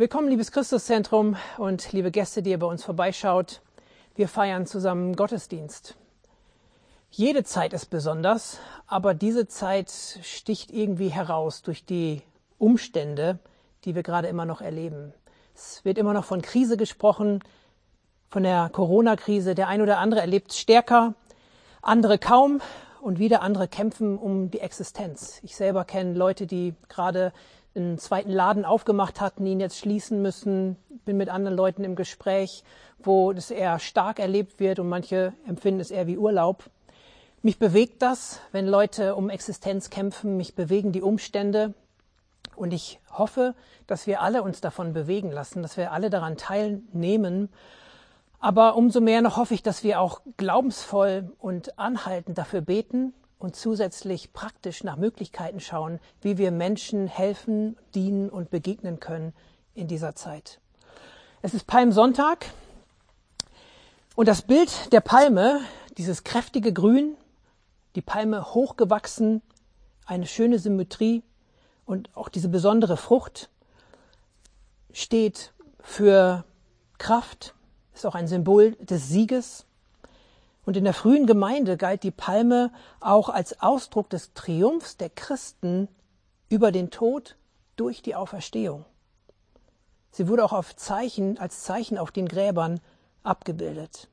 Willkommen, liebes Christuszentrum und liebe Gäste, die ihr bei uns vorbeischaut. Wir feiern zusammen Gottesdienst. Jede Zeit ist besonders, aber diese Zeit sticht irgendwie heraus durch die Umstände, die wir gerade immer noch erleben. Es wird immer noch von Krise gesprochen, von der Corona-Krise. Der ein oder andere erlebt stärker, andere kaum und wieder andere kämpfen um die Existenz. Ich selber kenne Leute, die gerade einen zweiten Laden aufgemacht hatten, ihn jetzt schließen müssen. Bin mit anderen Leuten im Gespräch, wo das eher stark erlebt wird und manche empfinden es eher wie Urlaub. Mich bewegt das, wenn Leute um Existenz kämpfen. Mich bewegen die Umstände. Und ich hoffe, dass wir alle uns davon bewegen lassen, dass wir alle daran teilnehmen. Aber umso mehr noch hoffe ich, dass wir auch glaubensvoll und anhaltend dafür beten, und zusätzlich praktisch nach Möglichkeiten schauen, wie wir Menschen helfen, dienen und begegnen können in dieser Zeit. Es ist Palmsonntag und das Bild der Palme, dieses kräftige Grün, die Palme hochgewachsen, eine schöne Symmetrie und auch diese besondere Frucht steht für Kraft, ist auch ein Symbol des Sieges und in der frühen Gemeinde galt die Palme auch als Ausdruck des Triumphs der Christen über den Tod durch die Auferstehung. Sie wurde auch auf Zeichen, als Zeichen auf den Gräbern abgebildet.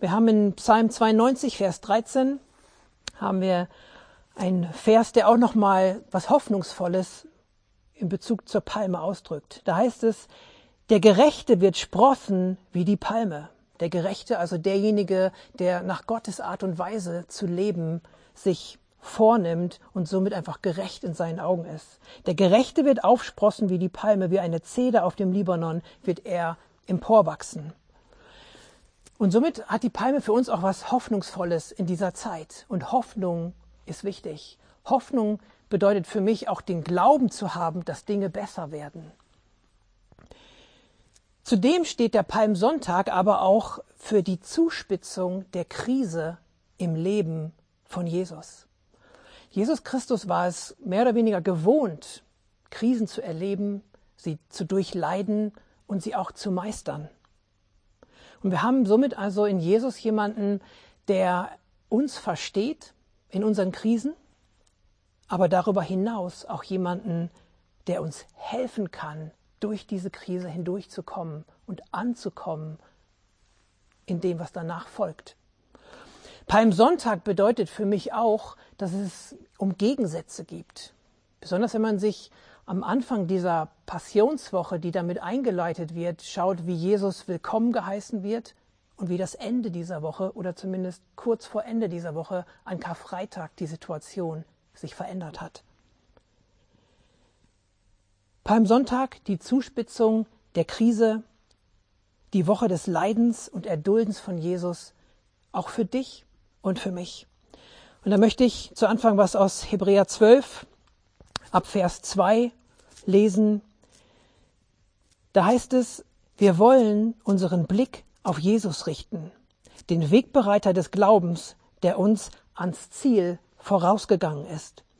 Wir haben in Psalm 92, Vers 13, haben wir einen Vers, der auch nochmal was Hoffnungsvolles in Bezug zur Palme ausdrückt. Da heißt es, der Gerechte wird sprossen wie die Palme. Der Gerechte, also derjenige, der nach Gottes Art und Weise zu leben sich vornimmt und somit einfach gerecht in seinen Augen ist. Der Gerechte wird aufsprossen wie die Palme, wie eine Zeder auf dem Libanon wird er emporwachsen. Und somit hat die Palme für uns auch was Hoffnungsvolles in dieser Zeit. Und Hoffnung ist wichtig. Hoffnung bedeutet für mich auch den Glauben zu haben, dass Dinge besser werden. Zudem steht der Palmsonntag aber auch für die Zuspitzung der Krise im Leben von Jesus. Jesus Christus war es mehr oder weniger gewohnt, Krisen zu erleben, sie zu durchleiden und sie auch zu meistern. Und wir haben somit also in Jesus jemanden, der uns versteht in unseren Krisen, aber darüber hinaus auch jemanden, der uns helfen kann, durch diese Krise hindurchzukommen und anzukommen in dem, was danach folgt. Palmsonntag bedeutet für mich auch, dass es um Gegensätze gibt. Besonders wenn man sich am Anfang dieser Passionswoche, die damit eingeleitet wird, schaut, wie Jesus willkommen geheißen wird und wie das Ende dieser Woche oder zumindest kurz vor Ende dieser Woche an Karfreitag die Situation sich verändert hat. Palmsonntag die Zuspitzung der Krise, die Woche des Leidens und Erduldens von Jesus, auch für dich und für mich. Und da möchte ich zu Anfang was aus Hebräer 12 ab Vers 2 lesen. Da heißt es, wir wollen unseren Blick auf Jesus richten, den Wegbereiter des Glaubens, der uns ans Ziel vorausgegangen ist.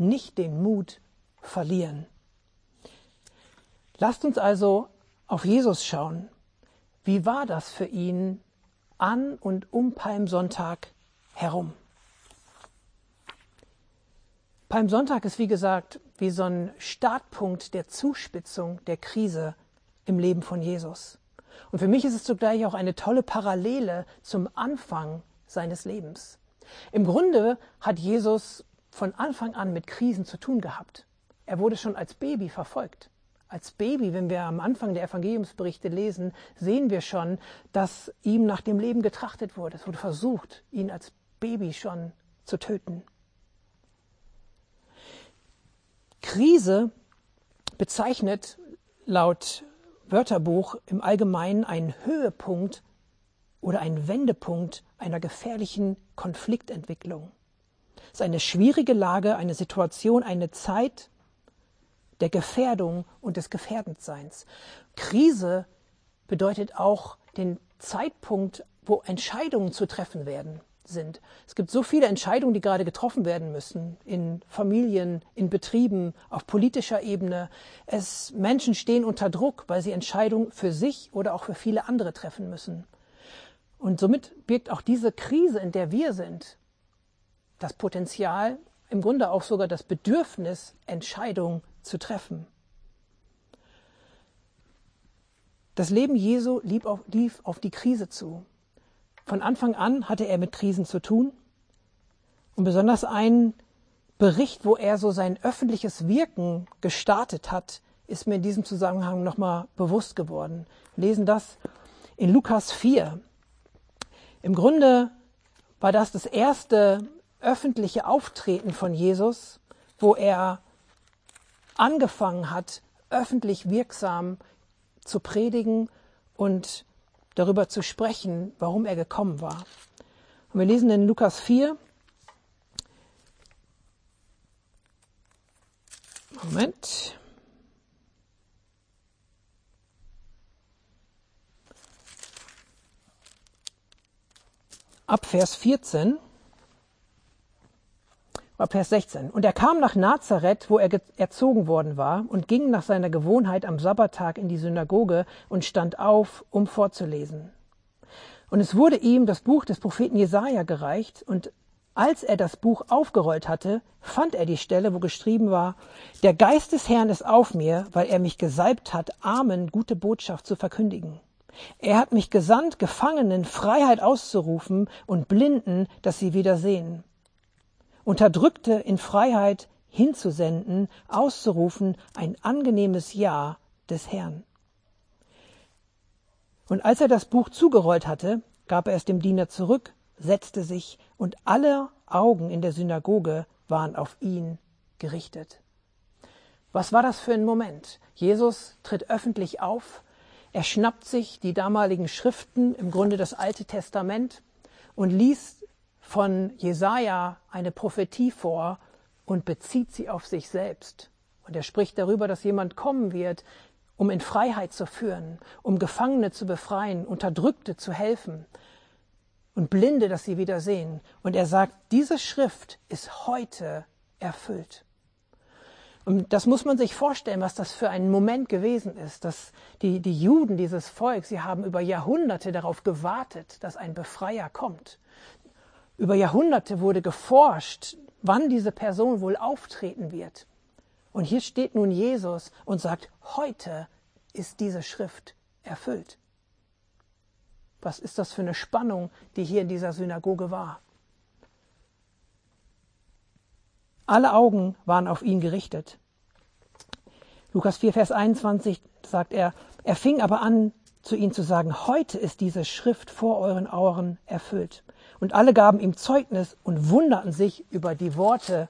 nicht den Mut verlieren. Lasst uns also auf Jesus schauen. Wie war das für ihn an und um Palmsonntag herum? Palmsonntag ist wie gesagt wie so ein Startpunkt der Zuspitzung der Krise im Leben von Jesus. Und für mich ist es zugleich auch eine tolle Parallele zum Anfang seines Lebens. Im Grunde hat Jesus von Anfang an mit Krisen zu tun gehabt. Er wurde schon als Baby verfolgt. Als Baby, wenn wir am Anfang der Evangeliumsberichte lesen, sehen wir schon, dass ihm nach dem Leben getrachtet wurde. Es wurde versucht, ihn als Baby schon zu töten. Krise bezeichnet laut Wörterbuch im Allgemeinen ein Höhepunkt oder ein Wendepunkt einer gefährlichen Konfliktentwicklung. Es ist eine schwierige Lage, eine Situation, eine Zeit der Gefährdung und des Gefährdendseins. Krise bedeutet auch den Zeitpunkt, wo Entscheidungen zu treffen werden sind. Es gibt so viele Entscheidungen, die gerade getroffen werden müssen in Familien, in Betrieben, auf politischer Ebene. Es Menschen stehen unter Druck, weil sie Entscheidungen für sich oder auch für viele andere treffen müssen. Und somit birgt auch diese Krise, in der wir sind, das Potenzial, im Grunde auch sogar das Bedürfnis, Entscheidungen zu treffen. Das Leben Jesu lief auf, lief auf die Krise zu. Von Anfang an hatte er mit Krisen zu tun. Und besonders ein Bericht, wo er so sein öffentliches Wirken gestartet hat, ist mir in diesem Zusammenhang nochmal bewusst geworden. Wir lesen das in Lukas 4. Im Grunde war das das erste öffentliche Auftreten von Jesus, wo er angefangen hat, öffentlich wirksam zu predigen und darüber zu sprechen, warum er gekommen war. Und wir lesen in Lukas 4. Moment. Ab Vers 14 Vers 16. Und er kam nach Nazareth, wo er erzogen worden war, und ging nach seiner Gewohnheit am Sabbattag in die Synagoge und stand auf, um vorzulesen. Und es wurde ihm das Buch des Propheten Jesaja gereicht, und als er das Buch aufgerollt hatte, fand er die Stelle, wo geschrieben war, der Geist des Herrn ist auf mir, weil er mich gesalbt hat, Armen gute Botschaft zu verkündigen. Er hat mich gesandt, Gefangenen Freiheit auszurufen und Blinden, dass sie wieder sehen Unterdrückte in Freiheit hinzusenden, auszurufen, ein angenehmes Ja des Herrn. Und als er das Buch zugerollt hatte, gab er es dem Diener zurück, setzte sich, und alle Augen in der Synagoge waren auf ihn gerichtet. Was war das für ein Moment? Jesus tritt öffentlich auf, er schnappt sich die damaligen Schriften, im Grunde das Alte Testament, und liest von Jesaja eine Prophetie vor und bezieht sie auf sich selbst. Und er spricht darüber, dass jemand kommen wird, um in Freiheit zu führen, um Gefangene zu befreien, Unterdrückte zu helfen und Blinde, dass sie wieder sehen. Und er sagt, diese Schrift ist heute erfüllt. Und das muss man sich vorstellen, was das für ein Moment gewesen ist, dass die, die Juden, dieses Volk, sie haben über Jahrhunderte darauf gewartet, dass ein Befreier kommt. Über Jahrhunderte wurde geforscht, wann diese Person wohl auftreten wird. Und hier steht nun Jesus und sagt, heute ist diese Schrift erfüllt. Was ist das für eine Spannung, die hier in dieser Synagoge war? Alle Augen waren auf ihn gerichtet. Lukas 4, Vers 21 sagt er, er fing aber an, zu ihnen zu sagen, heute ist diese Schrift vor euren Augen erfüllt. Und alle gaben ihm Zeugnis und wunderten sich über die Worte,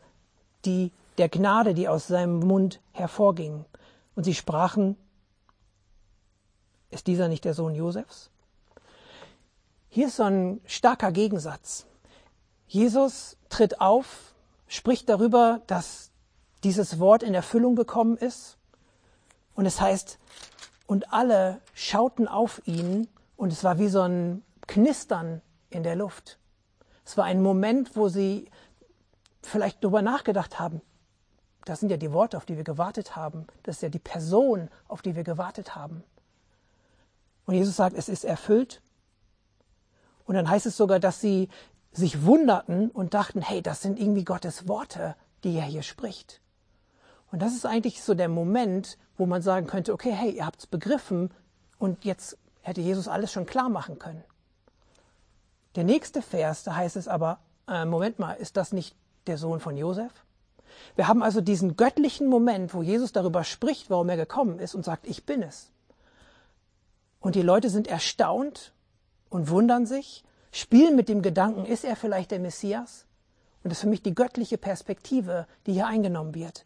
die der Gnade, die aus seinem Mund hervorgingen. Und sie sprachen, ist dieser nicht der Sohn Josefs? Hier ist so ein starker Gegensatz. Jesus tritt auf, spricht darüber, dass dieses Wort in Erfüllung gekommen ist. Und es heißt, und alle schauten auf ihn und es war wie so ein Knistern in der Luft. Es war ein Moment, wo sie vielleicht darüber nachgedacht haben. Das sind ja die Worte, auf die wir gewartet haben. Das ist ja die Person, auf die wir gewartet haben. Und Jesus sagt, es ist erfüllt. Und dann heißt es sogar, dass sie sich wunderten und dachten, hey, das sind irgendwie Gottes Worte, die er hier spricht. Und das ist eigentlich so der Moment, wo man sagen könnte, okay, hey, ihr habt es begriffen und jetzt hätte Jesus alles schon klar machen können. Der nächste Vers, da heißt es aber, äh, Moment mal, ist das nicht der Sohn von Josef? Wir haben also diesen göttlichen Moment, wo Jesus darüber spricht, warum er gekommen ist und sagt, ich bin es. Und die Leute sind erstaunt und wundern sich, spielen mit dem Gedanken, ist er vielleicht der Messias? Und das ist für mich die göttliche Perspektive, die hier eingenommen wird.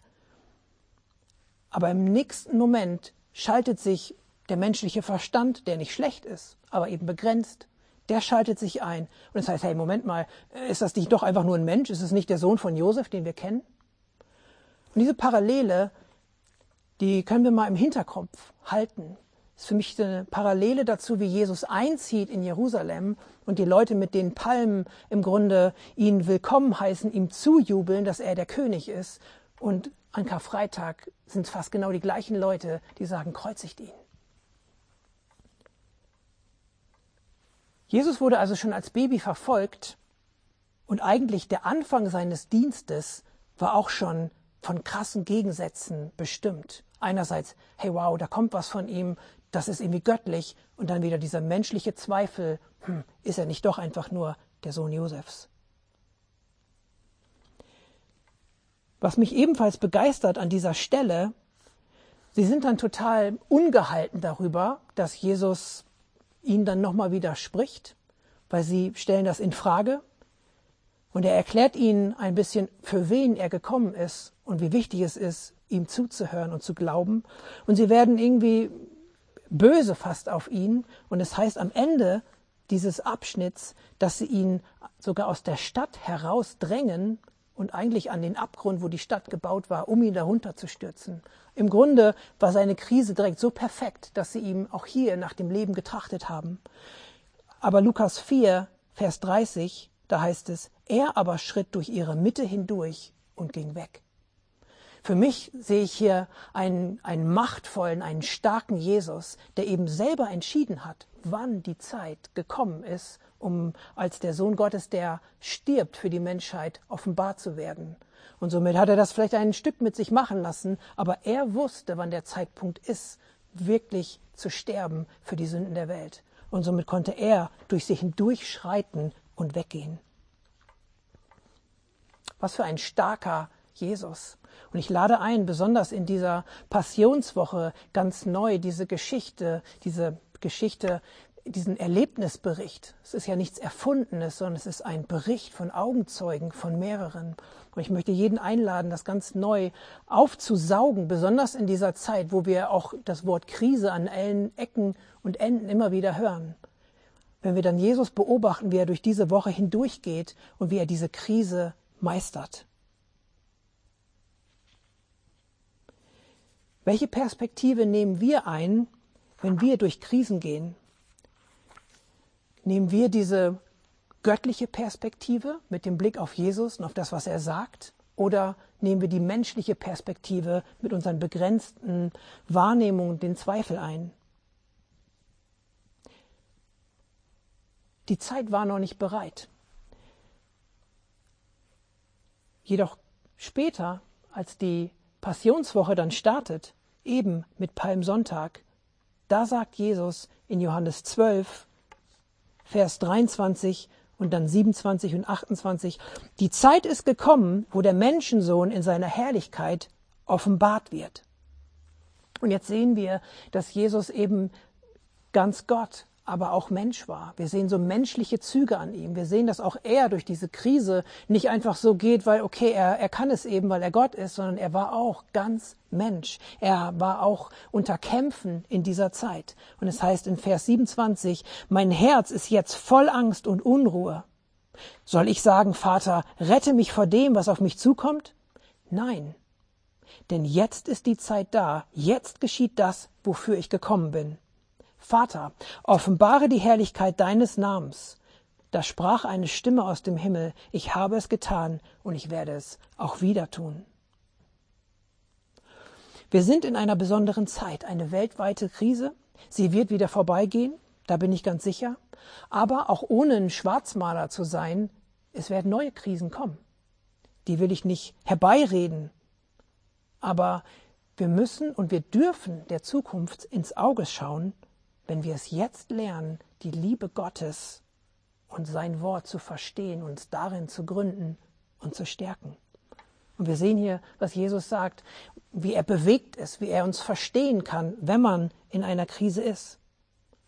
Aber im nächsten Moment schaltet sich Der menschliche Verstand, der nicht schlecht ist, aber eben begrenzt, der schaltet sich ein. Und das heißt, hey, Moment mal, ist das nicht doch einfach nur ein Mensch? Ist es nicht der Sohn von Josef, den wir kennen? Und diese Parallele, die können wir mal im Hinterkopf halten. Das ist für mich eine Parallele dazu, wie Jesus einzieht in Jerusalem und die Leute mit den Palmen im Grunde ihn willkommen heißen, ihm zujubeln, dass er der König ist. Und an Karfreitag sind es fast genau die gleichen Leute, die sagen, kreuzigt ihn. Jesus wurde also schon als Baby verfolgt und eigentlich der Anfang seines Dienstes war auch schon von krassen Gegensätzen bestimmt. Einerseits, hey wow, da kommt was von ihm, das ist irgendwie göttlich und dann wieder dieser menschliche Zweifel, hm, ist er nicht doch einfach nur der Sohn Josefs? Was mich ebenfalls begeistert an dieser Stelle, sie sind dann total ungehalten darüber, dass Jesus ihnen dann nochmal widerspricht, weil sie stellen das in Frage. Und er erklärt ihnen ein bisschen, für wen er gekommen ist und wie wichtig es ist, ihm zuzuhören und zu glauben. Und sie werden irgendwie böse fast auf ihn. Und es heißt am Ende dieses Abschnitts, dass sie ihn sogar aus der Stadt herausdrängen und eigentlich an den Abgrund, wo die Stadt gebaut war, um ihn darunter zu stürzen. Im Grunde war seine Krise direkt so perfekt, dass sie ihm auch hier nach dem Leben getrachtet haben. Aber Lukas 4, Vers 30, da heißt es, er aber schritt durch ihre Mitte hindurch und ging weg. Für mich sehe ich hier einen, einen machtvollen, einen starken Jesus, der eben selber entschieden hat, wann die Zeit gekommen ist, um als der Sohn Gottes, der stirbt für die Menschheit, offenbar zu werden. Und somit hat er das vielleicht ein Stück mit sich machen lassen, aber er wusste, wann der Zeitpunkt ist, wirklich zu sterben für die Sünden der Welt. Und somit konnte er durch sich hindurchschreiten und weggehen. Was für ein starker Jesus. Und ich lade ein, besonders in dieser Passionswoche ganz neu diese Geschichte, diese Geschichte, diesen Erlebnisbericht. Es ist ja nichts Erfundenes, sondern es ist ein Bericht von Augenzeugen, von mehreren. Und ich möchte jeden einladen, das ganz neu aufzusaugen, besonders in dieser Zeit, wo wir auch das Wort Krise an allen Ecken und Enden immer wieder hören. Wenn wir dann Jesus beobachten, wie er durch diese Woche hindurchgeht und wie er diese Krise meistert. Welche Perspektive nehmen wir ein, wenn wir durch Krisen gehen? Nehmen wir diese göttliche Perspektive mit dem Blick auf Jesus und auf das, was er sagt? Oder nehmen wir die menschliche Perspektive mit unseren begrenzten Wahrnehmungen den Zweifel ein? Die Zeit war noch nicht bereit. Jedoch später, als die Passionswoche dann startet, eben mit Palmsonntag, da sagt Jesus in Johannes 12, Vers 23 und dann 27 und 28, die Zeit ist gekommen, wo der Menschensohn in seiner Herrlichkeit offenbart wird. Und jetzt sehen wir, dass Jesus eben ganz Gott aber auch Mensch war. Wir sehen so menschliche Züge an ihm. Wir sehen, dass auch er durch diese Krise nicht einfach so geht, weil, okay, er, er kann es eben, weil er Gott ist, sondern er war auch ganz Mensch. Er war auch unter Kämpfen in dieser Zeit. Und es heißt in Vers 27, mein Herz ist jetzt voll Angst und Unruhe. Soll ich sagen, Vater, rette mich vor dem, was auf mich zukommt? Nein. Denn jetzt ist die Zeit da, jetzt geschieht das, wofür ich gekommen bin. Vater, offenbare die Herrlichkeit deines Namens. Da sprach eine Stimme aus dem Himmel, ich habe es getan und ich werde es auch wieder tun. Wir sind in einer besonderen Zeit, eine weltweite Krise. Sie wird wieder vorbeigehen, da bin ich ganz sicher. Aber auch ohne ein Schwarzmaler zu sein, es werden neue Krisen kommen. Die will ich nicht herbeireden. Aber wir müssen und wir dürfen der Zukunft ins Auge schauen wenn wir es jetzt lernen, die Liebe Gottes und sein Wort zu verstehen, uns darin zu gründen und zu stärken. Und wir sehen hier, was Jesus sagt, wie er bewegt ist, wie er uns verstehen kann, wenn man in einer Krise ist.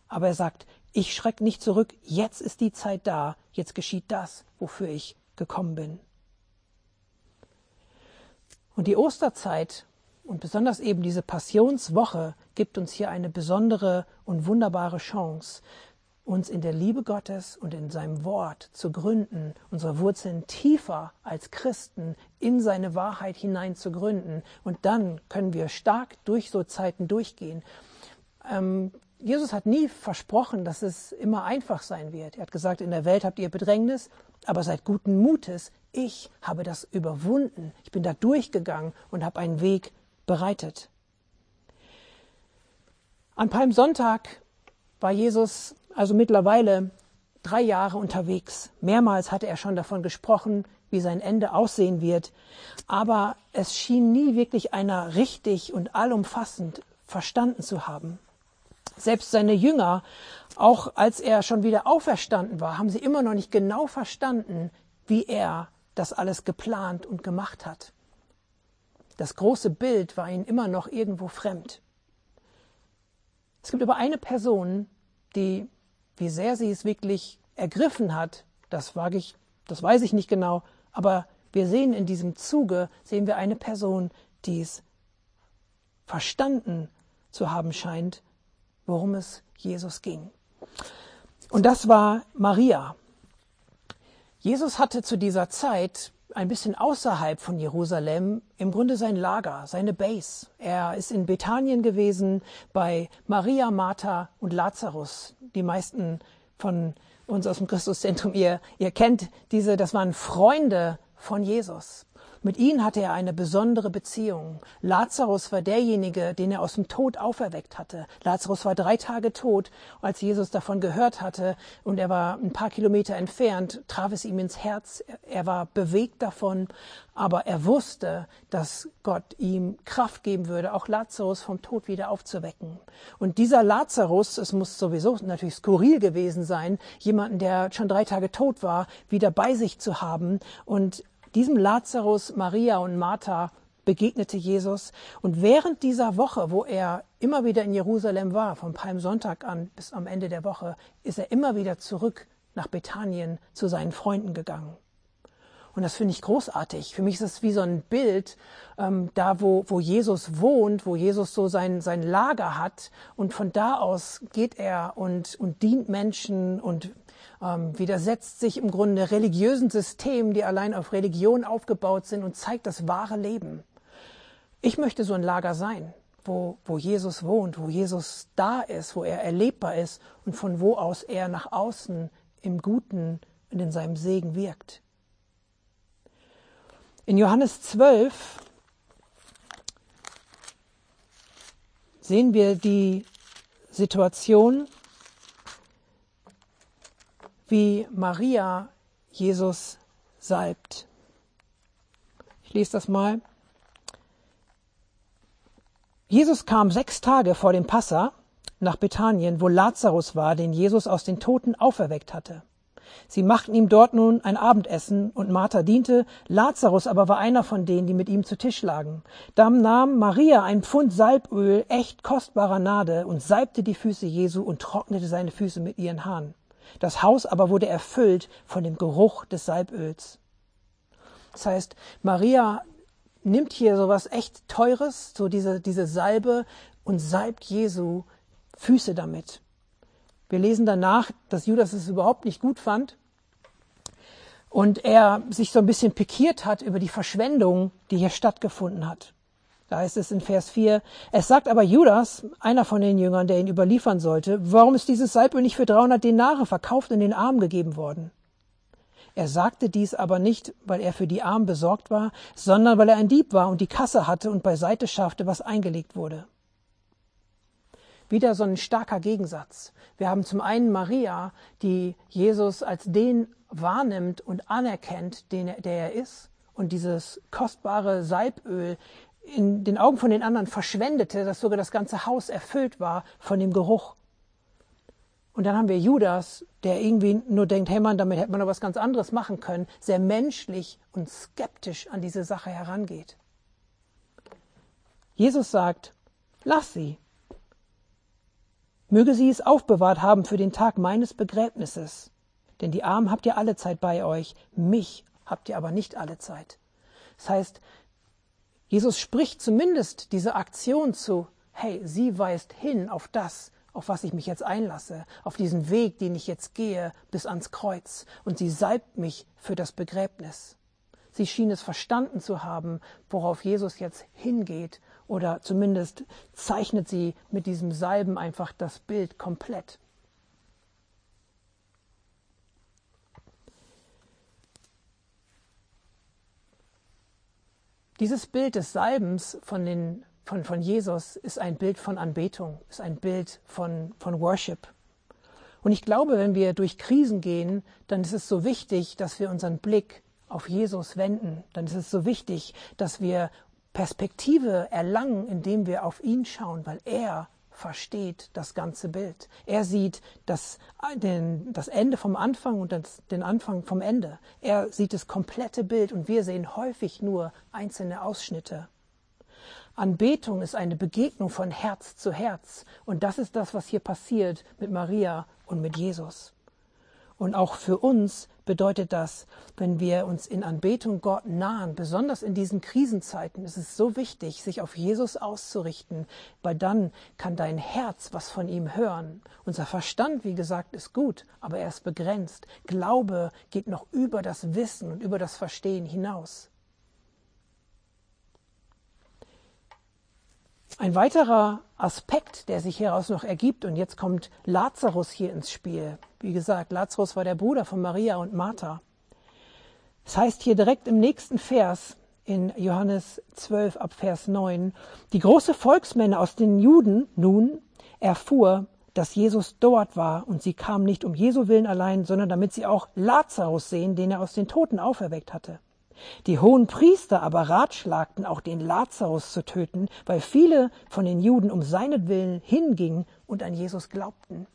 Aber er sagt, ich schreck nicht zurück, jetzt ist die Zeit da, jetzt geschieht das, wofür ich gekommen bin. Und die Osterzeit und besonders eben diese Passionswoche, gibt uns hier eine besondere und wunderbare Chance, uns in der Liebe Gottes und in seinem Wort zu gründen, unsere Wurzeln tiefer als Christen in seine Wahrheit hinein zu gründen. Und dann können wir stark durch so Zeiten durchgehen. Ähm, Jesus hat nie versprochen, dass es immer einfach sein wird. Er hat gesagt, in der Welt habt ihr Bedrängnis, aber seid guten Mutes. Ich habe das überwunden. Ich bin da durchgegangen und habe einen Weg bereitet. An Palmsonntag war Jesus also mittlerweile drei Jahre unterwegs. Mehrmals hatte er schon davon gesprochen, wie sein Ende aussehen wird. Aber es schien nie wirklich einer richtig und allumfassend verstanden zu haben. Selbst seine Jünger, auch als er schon wieder auferstanden war, haben sie immer noch nicht genau verstanden, wie er das alles geplant und gemacht hat. Das große Bild war ihnen immer noch irgendwo fremd. Es gibt aber eine Person, die, wie sehr sie es wirklich ergriffen hat, das wage ich, das weiß ich nicht genau, aber wir sehen in diesem Zuge, sehen wir eine Person, die es verstanden zu haben scheint, worum es Jesus ging. Und das war Maria. Jesus hatte zu dieser Zeit ein bisschen außerhalb von Jerusalem im Grunde sein Lager, seine Base. Er ist in Bethanien gewesen bei Maria, Martha und Lazarus. Die meisten von uns aus dem Christuszentrum, ihr, ihr kennt diese, das waren Freunde von Jesus. Mit ihnen hatte er eine besondere Beziehung. Lazarus war derjenige, den er aus dem Tod auferweckt hatte. Lazarus war drei Tage tot. Als Jesus davon gehört hatte und er war ein paar Kilometer entfernt, traf es ihm ins Herz. Er war bewegt davon, aber er wusste, dass Gott ihm Kraft geben würde, auch Lazarus vom Tod wieder aufzuwecken. Und dieser Lazarus, es muss sowieso natürlich skurril gewesen sein, jemanden, der schon drei Tage tot war, wieder bei sich zu haben und diesem Lazarus, Maria und Martha begegnete Jesus. Und während dieser Woche, wo er immer wieder in Jerusalem war, vom Palmsonntag an bis am Ende der Woche, ist er immer wieder zurück nach Bethanien zu seinen Freunden gegangen. Und das finde ich großartig. Für mich ist es wie so ein Bild, ähm, da wo, wo Jesus wohnt, wo Jesus so sein, sein Lager hat. Und von da aus geht er und, und dient Menschen und ähm, widersetzt sich im Grunde religiösen Systemen, die allein auf Religion aufgebaut sind und zeigt das wahre Leben. Ich möchte so ein Lager sein, wo, wo Jesus wohnt, wo Jesus da ist, wo er erlebbar ist und von wo aus er nach außen im Guten und in seinem Segen wirkt. In Johannes 12 sehen wir die Situation, wie Maria Jesus salbt. Ich lese das mal. Jesus kam sechs Tage vor dem Passa nach Bethanien, wo Lazarus war, den Jesus aus den Toten auferweckt hatte. Sie machten ihm dort nun ein Abendessen, und Martha diente, Lazarus aber war einer von denen, die mit ihm zu Tisch lagen. Dann nahm Maria ein Pfund Salböl, echt kostbarer Nade, und salbte die Füße Jesu und trocknete seine Füße mit ihren Haaren. Das Haus aber wurde erfüllt von dem Geruch des Salböls. Das heißt, Maria nimmt hier so was echt Teures, so diese, diese Salbe, und salbt Jesu Füße damit. Wir lesen danach, dass Judas es überhaupt nicht gut fand und er sich so ein bisschen pikiert hat über die Verschwendung, die hier stattgefunden hat. Da heißt es in Vers 4, es sagt aber Judas, einer von den Jüngern, der ihn überliefern sollte, warum ist dieses Salböl nicht für 300 Denare verkauft und den Armen gegeben worden? Er sagte dies aber nicht, weil er für die Armen besorgt war, sondern weil er ein Dieb war und die Kasse hatte und beiseite schaffte, was eingelegt wurde. Wieder so ein starker Gegensatz. Wir haben zum einen Maria, die Jesus als den wahrnimmt und anerkennt, den er, der er ist, und dieses kostbare Salböl in den Augen von den anderen verschwendete, dass sogar das ganze Haus erfüllt war von dem Geruch. Und dann haben wir Judas, der irgendwie nur denkt, hey Mann, damit hätte man noch was ganz anderes machen können, sehr menschlich und skeptisch an diese Sache herangeht. Jesus sagt, lass sie. Möge sie es aufbewahrt haben für den Tag meines Begräbnisses. Denn die Armen habt ihr alle Zeit bei euch, mich habt ihr aber nicht alle Zeit. Das heißt, Jesus spricht zumindest diese Aktion zu hey, sie weist hin auf das, auf was ich mich jetzt einlasse, auf diesen Weg, den ich jetzt gehe, bis ans Kreuz. Und sie salbt mich für das Begräbnis. Sie schien es verstanden zu haben, worauf Jesus jetzt hingeht, oder zumindest zeichnet sie mit diesem Salben einfach das Bild komplett. Dieses Bild des Salbens von den von, von Jesus ist ein Bild von Anbetung, ist ein Bild von, von Worship. Und ich glaube, wenn wir durch Krisen gehen, dann ist es so wichtig, dass wir unseren Blick auf Jesus wenden. Dann ist es so wichtig, dass wir Perspektive erlangen, indem wir auf ihn schauen, weil er versteht das ganze Bild. Er sieht das, den, das Ende vom Anfang und das, den Anfang vom Ende. Er sieht das komplette Bild und wir sehen häufig nur einzelne Ausschnitte. Anbetung ist eine Begegnung von Herz zu Herz. Und das ist das, was hier passiert mit Maria und mit Jesus. Und auch für uns bedeutet das, wenn wir uns in Anbetung Gott nahen, besonders in diesen Krisenzeiten, ist es so wichtig, sich auf Jesus auszurichten, weil dann kann dein Herz was von ihm hören. Unser Verstand, wie gesagt, ist gut, aber er ist begrenzt. Glaube geht noch über das Wissen und über das Verstehen hinaus. Ein weiterer Aspekt, der sich hieraus noch ergibt, und jetzt kommt Lazarus hier ins Spiel. Wie gesagt, Lazarus war der Bruder von Maria und Martha. Es das heißt hier direkt im nächsten Vers in Johannes 12 ab Vers 9, die große Volksmenge aus den Juden nun erfuhr, dass Jesus dort war, und sie kamen nicht um Jesu willen allein, sondern damit sie auch Lazarus sehen, den er aus den Toten auferweckt hatte. Die hohen Priester aber ratschlagten auch den Lazarus zu töten, weil viele von den Juden um seinetwillen hingingen und an Jesus glaubten.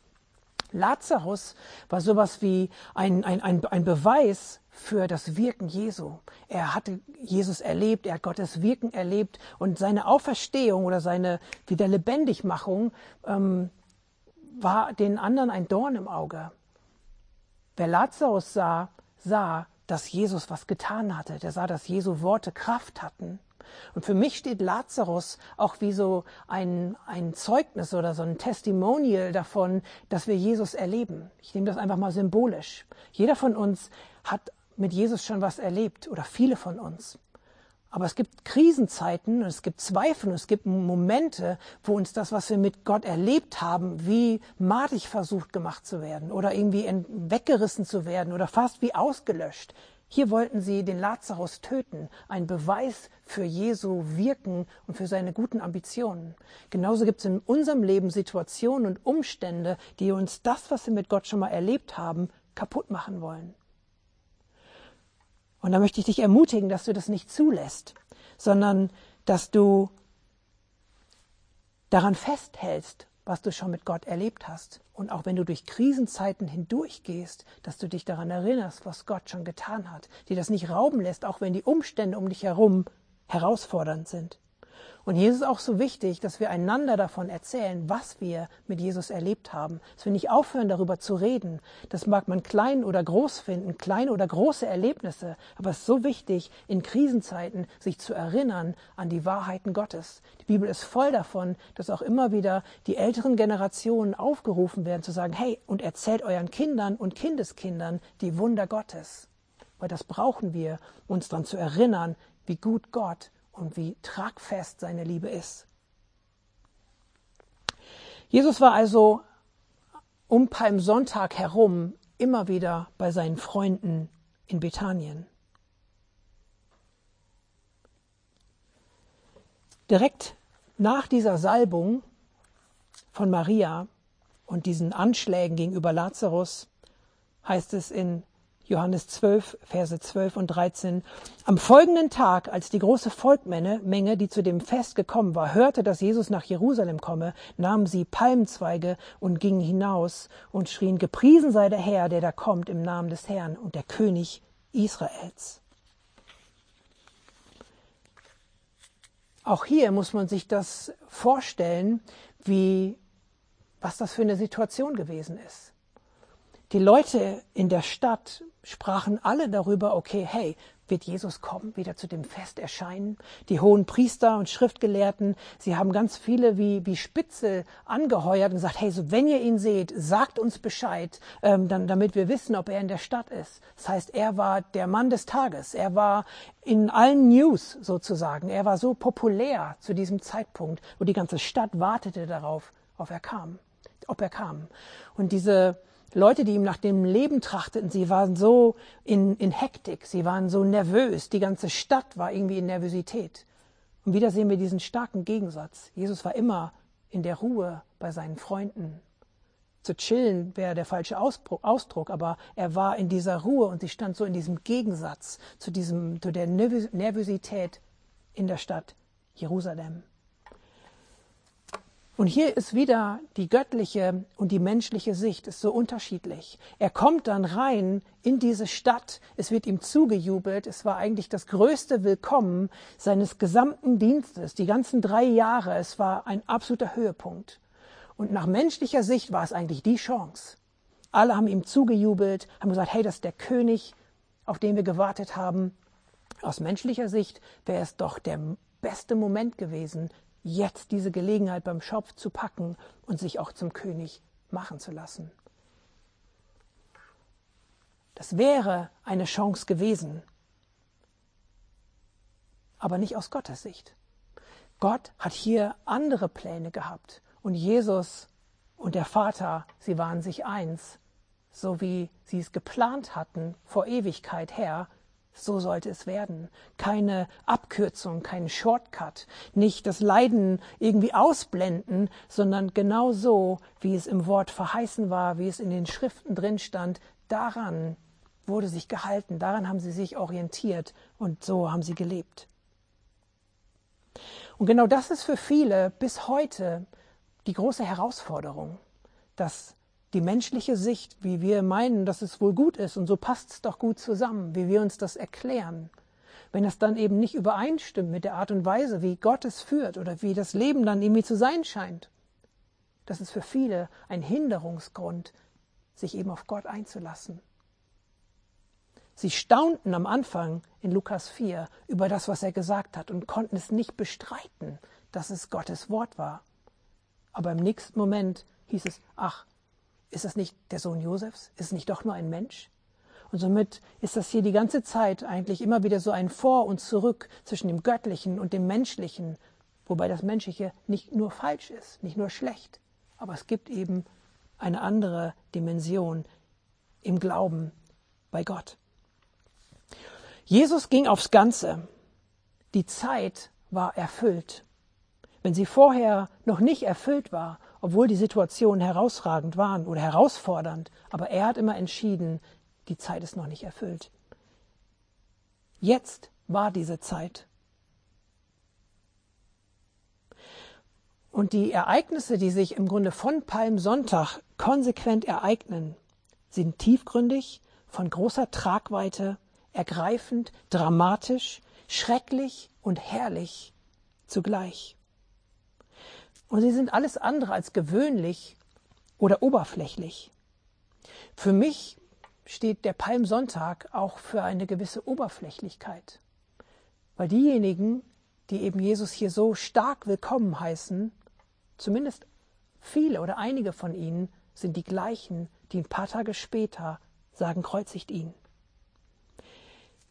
Lazarus war sowas wie ein, ein, ein, ein Beweis für das Wirken Jesu. Er hatte Jesus erlebt, er hat Gottes Wirken erlebt und seine Auferstehung oder seine Wiederlebendigmachung ähm, war den anderen ein Dorn im Auge. Wer Lazarus sah, sah, dass Jesus was getan hatte. Der sah, dass Jesu Worte Kraft hatten. Und für mich steht Lazarus auch wie so ein, ein Zeugnis oder so ein Testimonial davon, dass wir Jesus erleben. Ich nehme das einfach mal symbolisch. Jeder von uns hat mit Jesus schon was erlebt oder viele von uns. Aber es gibt Krisenzeiten und es gibt Zweifel und es gibt Momente, wo uns das, was wir mit Gott erlebt haben, wie madig versucht gemacht zu werden oder irgendwie weggerissen zu werden oder fast wie ausgelöscht. Hier wollten sie den Lazarus töten, ein Beweis für Jesu Wirken und für seine guten Ambitionen. Genauso gibt es in unserem Leben Situationen und Umstände, die uns das, was wir mit Gott schon mal erlebt haben, kaputt machen wollen. Und da möchte ich dich ermutigen, dass du das nicht zulässt, sondern dass du daran festhältst, was du schon mit Gott erlebt hast. Und auch wenn du durch Krisenzeiten hindurchgehst, dass du dich daran erinnerst, was Gott schon getan hat, dir das nicht rauben lässt, auch wenn die Umstände um dich herum herausfordernd sind. Und hier ist es auch so wichtig, dass wir einander davon erzählen, was wir mit Jesus erlebt haben. Dass wir nicht aufhören, darüber zu reden. Das mag man klein oder groß finden, kleine oder große Erlebnisse. Aber es ist so wichtig, in Krisenzeiten sich zu erinnern an die Wahrheiten Gottes. Die Bibel ist voll davon, dass auch immer wieder die älteren Generationen aufgerufen werden, zu sagen, hey, und erzählt euren Kindern und Kindeskindern die Wunder Gottes. Weil das brauchen wir, uns daran zu erinnern, wie gut Gott und wie tragfest seine Liebe ist. Jesus war also um Palmsonntag herum immer wieder bei seinen Freunden in Bethanien. Direkt nach dieser Salbung von Maria und diesen Anschlägen gegenüber Lazarus heißt es in Johannes 12, Verse 12 und 13. Am folgenden Tag, als die große Volkmenge, die zu dem Fest gekommen war, hörte, dass Jesus nach Jerusalem komme, nahmen sie Palmzweige und gingen hinaus und schrien, gepriesen sei der Herr, der da kommt im Namen des Herrn und der König Israels. Auch hier muss man sich das vorstellen, wie, was das für eine Situation gewesen ist. Die Leute in der Stadt sprachen alle darüber, okay, hey, wird Jesus kommen, wieder zu dem Fest erscheinen? Die hohen Priester und Schriftgelehrten, sie haben ganz viele wie, wie Spitzel angeheuert und gesagt, hey, so wenn ihr ihn seht, sagt uns Bescheid, ähm, dann, damit wir wissen, ob er in der Stadt ist. Das heißt, er war der Mann des Tages. Er war in allen News sozusagen. Er war so populär zu diesem Zeitpunkt, wo die ganze Stadt wartete darauf, ob er kam, ob er kam. Und diese, Leute, die ihm nach dem Leben trachteten, sie waren so in, in Hektik, sie waren so nervös, die ganze Stadt war irgendwie in Nervosität. Und wieder sehen wir diesen starken Gegensatz. Jesus war immer in der Ruhe bei seinen Freunden. Zu chillen wäre der falsche Ausdruck, aber er war in dieser Ruhe und sie stand so in diesem Gegensatz zu, diesem, zu der Nervosität in der Stadt Jerusalem. Und hier ist wieder die göttliche und die menschliche Sicht ist so unterschiedlich. Er kommt dann rein in diese Stadt, es wird ihm zugejubelt, es war eigentlich das größte Willkommen seines gesamten Dienstes, die ganzen drei Jahre, es war ein absoluter Höhepunkt. Und nach menschlicher Sicht war es eigentlich die Chance. Alle haben ihm zugejubelt, haben gesagt, hey, das ist der König, auf den wir gewartet haben. Aus menschlicher Sicht wäre es doch der beste Moment gewesen, jetzt diese Gelegenheit beim Schopf zu packen und sich auch zum König machen zu lassen. Das wäre eine Chance gewesen, aber nicht aus Gottes Sicht. Gott hat hier andere Pläne gehabt und Jesus und der Vater, sie waren sich eins, so wie sie es geplant hatten vor Ewigkeit her, so sollte es werden. Keine Abkürzung, kein Shortcut, nicht das Leiden irgendwie ausblenden, sondern genau so, wie es im Wort verheißen war, wie es in den Schriften drin stand, daran wurde sich gehalten, daran haben sie sich orientiert und so haben sie gelebt. Und genau das ist für viele bis heute die große Herausforderung, dass die menschliche Sicht, wie wir meinen, dass es wohl gut ist und so passt es doch gut zusammen, wie wir uns das erklären. Wenn das dann eben nicht übereinstimmt mit der Art und Weise, wie Gott es führt oder wie das Leben dann irgendwie zu sein scheint, das ist für viele ein Hinderungsgrund, sich eben auf Gott einzulassen. Sie staunten am Anfang in Lukas 4 über das, was er gesagt hat und konnten es nicht bestreiten, dass es Gottes Wort war. Aber im nächsten Moment hieß es, ach, ist das nicht der Sohn Josefs? Ist es nicht doch nur ein Mensch? Und somit ist das hier die ganze Zeit eigentlich immer wieder so ein Vor und Zurück zwischen dem Göttlichen und dem Menschlichen, wobei das Menschliche nicht nur falsch ist, nicht nur schlecht, aber es gibt eben eine andere Dimension im Glauben bei Gott. Jesus ging aufs Ganze. Die Zeit war erfüllt. Wenn sie vorher noch nicht erfüllt war, obwohl die Situationen herausragend waren oder herausfordernd, aber er hat immer entschieden, die Zeit ist noch nicht erfüllt. Jetzt war diese Zeit. Und die Ereignisse, die sich im Grunde von Palmsonntag konsequent ereignen, sind tiefgründig, von großer Tragweite, ergreifend, dramatisch, schrecklich und herrlich zugleich. Und sie sind alles andere als gewöhnlich oder oberflächlich. Für mich steht der Palmsonntag auch für eine gewisse Oberflächlichkeit. Weil diejenigen, die eben Jesus hier so stark willkommen heißen, zumindest viele oder einige von ihnen sind die gleichen, die ein paar Tage später sagen, kreuzigt ihn.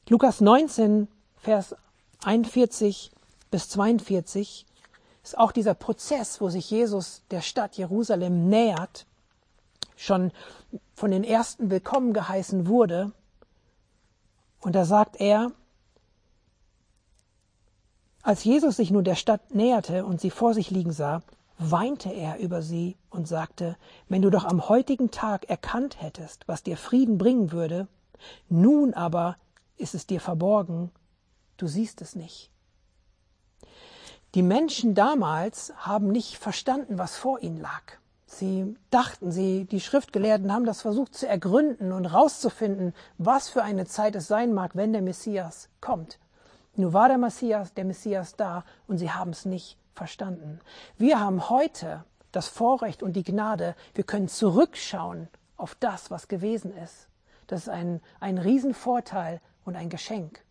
Lukas 19, Vers 41 bis 42 ist auch dieser Prozess, wo sich Jesus der Stadt Jerusalem nähert, schon von den ersten willkommen geheißen wurde. Und da sagt er, als Jesus sich nun der Stadt näherte und sie vor sich liegen sah, weinte er über sie und sagte, wenn du doch am heutigen Tag erkannt hättest, was dir Frieden bringen würde, nun aber ist es dir verborgen, du siehst es nicht. Die Menschen damals haben nicht verstanden, was vor ihnen lag. Sie dachten, sie, die Schriftgelehrten haben das versucht zu ergründen und rauszufinden, was für eine Zeit es sein mag, wenn der Messias kommt. Nur war der Messias, der Messias da und sie haben es nicht verstanden. Wir haben heute das Vorrecht und die Gnade, wir können zurückschauen auf das, was gewesen ist. Das ist ein, ein Riesenvorteil und ein Geschenk.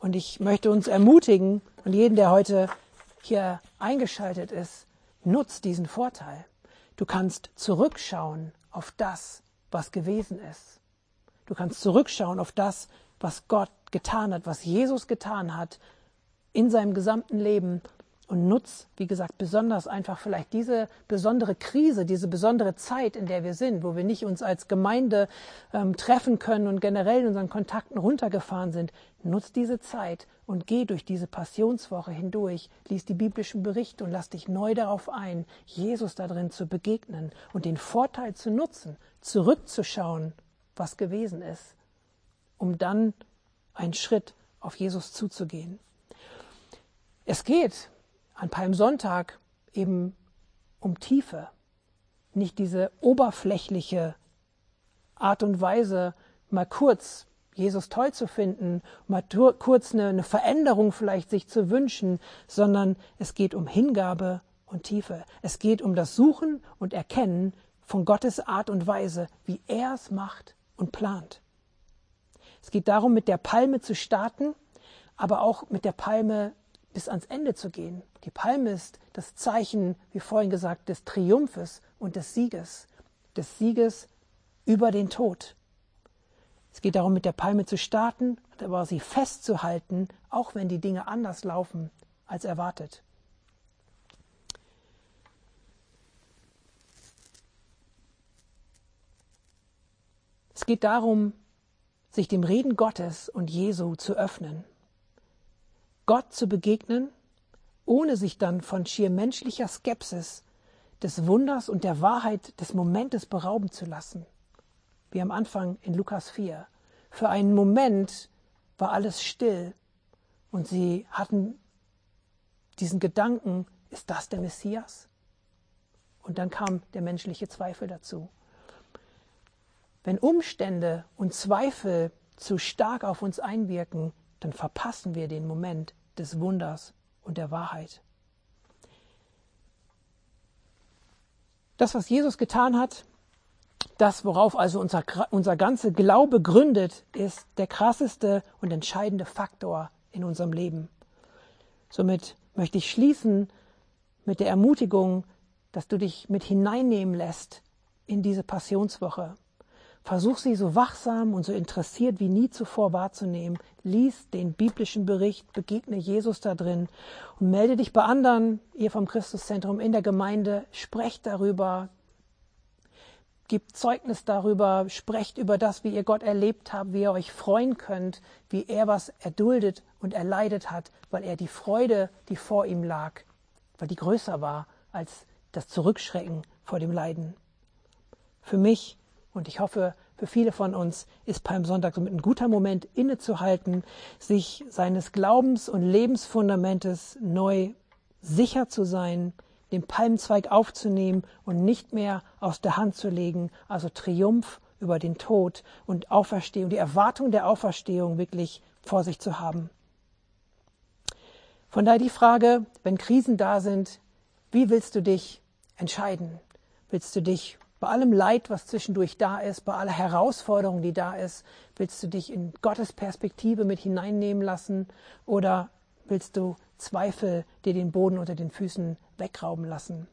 Und ich möchte uns ermutigen und jeden, der heute hier eingeschaltet ist, nutzt diesen Vorteil. Du kannst zurückschauen auf das, was gewesen ist. Du kannst zurückschauen auf das, was Gott getan hat, was Jesus getan hat in seinem gesamten Leben und nutz, wie gesagt, besonders einfach vielleicht diese besondere Krise, diese besondere Zeit, in der wir sind, wo wir nicht uns als Gemeinde ähm, treffen können und generell in unseren Kontakten runtergefahren sind. Nutz diese Zeit und geh durch diese Passionswoche hindurch, lies die biblischen Berichte und lass dich neu darauf ein, Jesus darin zu begegnen und den Vorteil zu nutzen, zurückzuschauen, was gewesen ist, um dann einen Schritt auf Jesus zuzugehen. Es geht an Palmsonntag eben um Tiefe, nicht diese oberflächliche Art und Weise, mal kurz Jesus toll zu finden, mal kurz eine, eine Veränderung vielleicht sich zu wünschen, sondern es geht um Hingabe und Tiefe. Es geht um das Suchen und Erkennen von Gottes Art und Weise, wie er es macht und plant. Es geht darum, mit der Palme zu starten, aber auch mit der Palme bis ans Ende zu gehen. Die Palme ist das Zeichen, wie vorhin gesagt, des Triumphes und des Sieges, des Sieges über den Tod. Es geht darum, mit der Palme zu starten, aber sie festzuhalten, auch wenn die Dinge anders laufen als erwartet. Es geht darum, sich dem Reden Gottes und Jesu zu öffnen. Gott zu begegnen, ohne sich dann von schier menschlicher Skepsis des Wunders und der Wahrheit des Momentes berauben zu lassen. Wie am Anfang in Lukas 4. Für einen Moment war alles still und sie hatten diesen Gedanken, ist das der Messias? Und dann kam der menschliche Zweifel dazu. Wenn Umstände und Zweifel zu stark auf uns einwirken, dann verpassen wir den Moment des Wunders und der Wahrheit. Das, was Jesus getan hat, das, worauf also unser, unser ganzer Glaube gründet, ist der krasseste und entscheidende Faktor in unserem Leben. Somit möchte ich schließen mit der Ermutigung, dass du dich mit hineinnehmen lässt in diese Passionswoche. Versuch sie so wachsam und so interessiert wie nie zuvor wahrzunehmen. Lies den biblischen Bericht, begegne Jesus da drin und melde dich bei anderen, ihr vom Christuszentrum in der Gemeinde, sprecht darüber, gebt Zeugnis darüber, sprecht über das, wie ihr Gott erlebt habt, wie ihr euch freuen könnt, wie er was erduldet und erleidet hat, weil er die Freude, die vor ihm lag, weil die größer war als das Zurückschrecken vor dem Leiden. Für mich und ich hoffe, für viele von uns ist Palmsonntag somit ein guter Moment, innezuhalten, sich seines Glaubens und Lebensfundamentes neu sicher zu sein, den Palmzweig aufzunehmen und nicht mehr aus der Hand zu legen, also Triumph über den Tod und Auferstehung, die Erwartung der Auferstehung wirklich vor sich zu haben. Von daher die Frage, wenn Krisen da sind, wie willst du dich entscheiden? Willst du dich bei allem Leid, was zwischendurch da ist, bei aller Herausforderung, die da ist, willst du dich in Gottes Perspektive mit hineinnehmen lassen oder willst du Zweifel dir den Boden unter den Füßen wegrauben lassen?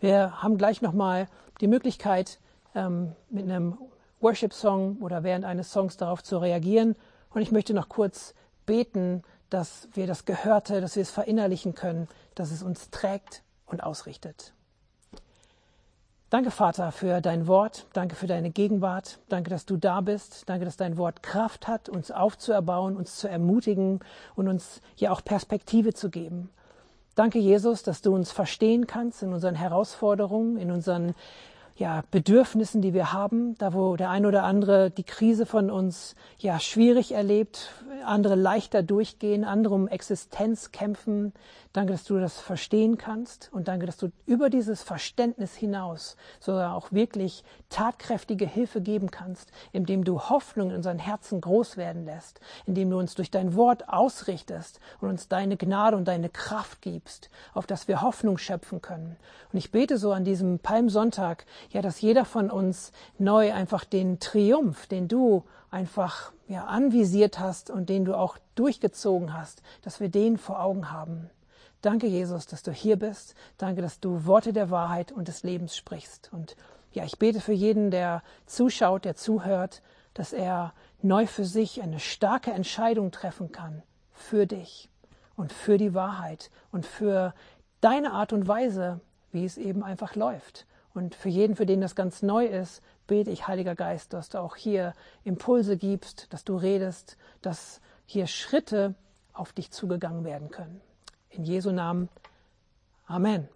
Wir haben gleich nochmal die Möglichkeit, ähm, mit einem Worship-Song oder während eines Songs darauf zu reagieren. Und ich möchte noch kurz beten, dass wir das Gehörte, dass wir es verinnerlichen können, dass es uns trägt und ausrichtet. Danke, Vater, für dein Wort. Danke für deine Gegenwart. Danke, dass du da bist. Danke, dass dein Wort Kraft hat, uns aufzuerbauen, uns zu ermutigen und uns ja auch Perspektive zu geben. Danke, Jesus, dass du uns verstehen kannst in unseren Herausforderungen, in unseren ja, Bedürfnissen, die wir haben, da wo der ein oder andere die Krise von uns ja schwierig erlebt, andere leichter durchgehen, andere um Existenz kämpfen. Danke, dass du das verstehen kannst und danke, dass du über dieses Verständnis hinaus sogar auch wirklich tatkräftige Hilfe geben kannst, indem du Hoffnung in unseren Herzen groß werden lässt, indem du uns durch dein Wort ausrichtest und uns deine Gnade und deine Kraft gibst, auf dass wir Hoffnung schöpfen können. Und ich bete so an diesem Palmsonntag, ja, dass jeder von uns neu einfach den Triumph, den du einfach ja, anvisiert hast und den du auch durchgezogen hast, dass wir den vor Augen haben. Danke, Jesus, dass du hier bist. Danke, dass du Worte der Wahrheit und des Lebens sprichst. Und ja, ich bete für jeden, der zuschaut, der zuhört, dass er neu für sich eine starke Entscheidung treffen kann. Für dich und für die Wahrheit und für deine Art und Weise, wie es eben einfach läuft. Und für jeden, für den das ganz neu ist, bete ich, Heiliger Geist, dass du auch hier Impulse gibst, dass du redest, dass hier Schritte auf dich zugegangen werden können. In Jesu Namen. Amen.